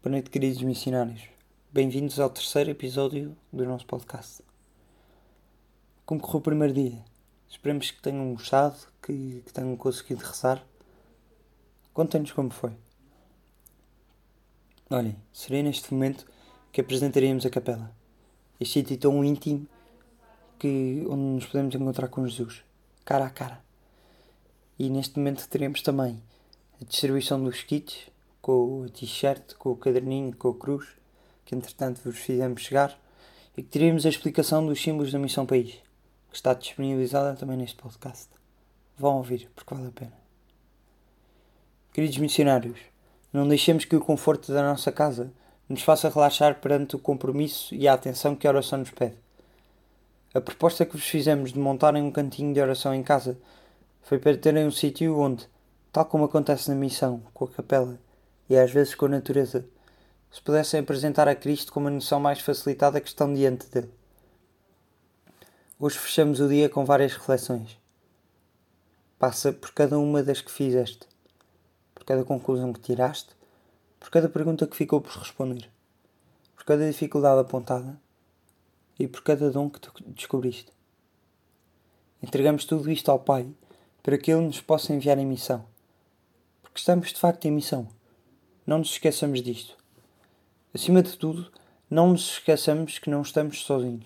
Boa noite, queridos missionários. Bem-vindos ao terceiro episódio do nosso podcast. Como correu o primeiro dia? Esperemos que tenham gostado, que, que tenham conseguido rezar. Contem-nos como foi. Olhem, seria neste momento que apresentaríamos a capela. Este sítio tão íntimo que, onde nos podemos encontrar com Jesus, cara a cara. E neste momento teremos também a distribuição dos kits, com o t-shirt, com o caderninho, com a cruz, que entretanto vos fizemos chegar, e que teríamos a explicação dos símbolos da Missão País, que está disponibilizada também neste podcast. Vão ouvir, porque vale a pena. Queridos missionários, não deixemos que o conforto da nossa casa nos faça relaxar perante o compromisso e a atenção que a oração nos pede. A proposta que vos fizemos de montarem um cantinho de oração em casa foi para terem um sítio onde, tal como acontece na missão, com a capela, e às vezes com a natureza, se pudessem apresentar a Cristo com uma noção mais facilitada que estão diante dele. Hoje fechamos o dia com várias reflexões. Passa por cada uma das que fizeste, por cada conclusão que tiraste, por cada pergunta que ficou por responder, por cada dificuldade apontada e por cada dom que tu descobriste. Entregamos tudo isto ao Pai para que Ele nos possa enviar em missão, porque estamos de facto em missão não nos esqueçamos disto. Acima de tudo, não nos esqueçamos que não estamos sozinhos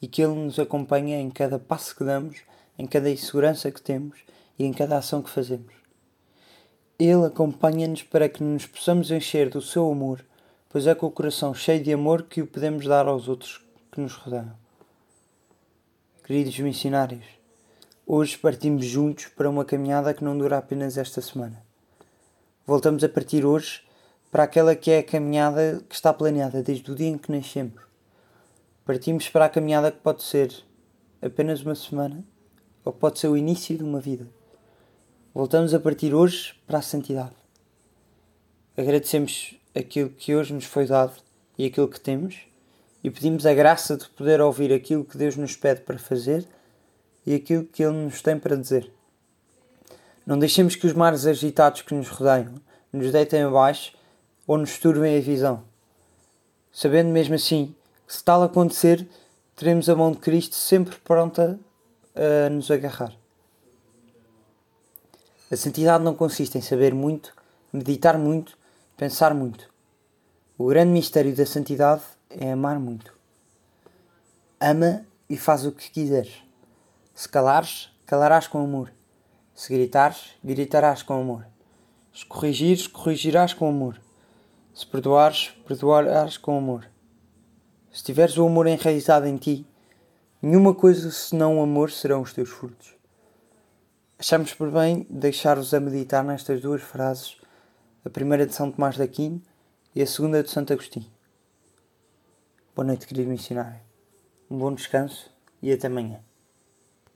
e que Ele nos acompanha em cada passo que damos, em cada insegurança que temos e em cada ação que fazemos. Ele acompanha-nos para que nos possamos encher do seu amor, pois é com o coração cheio de amor que o podemos dar aos outros que nos rodeiam. Queridos missionários, hoje partimos juntos para uma caminhada que não dura apenas esta semana. Voltamos a partir hoje para aquela que é a caminhada que está planeada desde o dia em que nascemos. Partimos para a caminhada que pode ser apenas uma semana ou pode ser o início de uma vida. Voltamos a partir hoje para a santidade. Agradecemos aquilo que hoje nos foi dado e aquilo que temos e pedimos a graça de poder ouvir aquilo que Deus nos pede para fazer e aquilo que Ele nos tem para dizer. Não deixemos que os mares agitados que nos rodeiam nos deitem abaixo ou nos turbem a visão. Sabendo mesmo assim que se tal acontecer, teremos a mão de Cristo sempre pronta a nos agarrar. A santidade não consiste em saber muito, meditar muito, pensar muito. O grande mistério da santidade é amar muito. Ama e faz o que quiseres. Se calares, calarás com amor. Se gritares, gritarás com amor. Se corrigires, corrigirás com amor. Se perdoares, perdoarás com amor. Se tiveres o amor enraizado em ti, nenhuma coisa senão o amor serão os teus frutos. Achamos por bem deixar-vos a meditar nestas duas frases, a primeira de São Tomás de Aquino e a segunda de Santo Agostinho. Boa noite, querido missionário. Um bom descanso e até amanhã.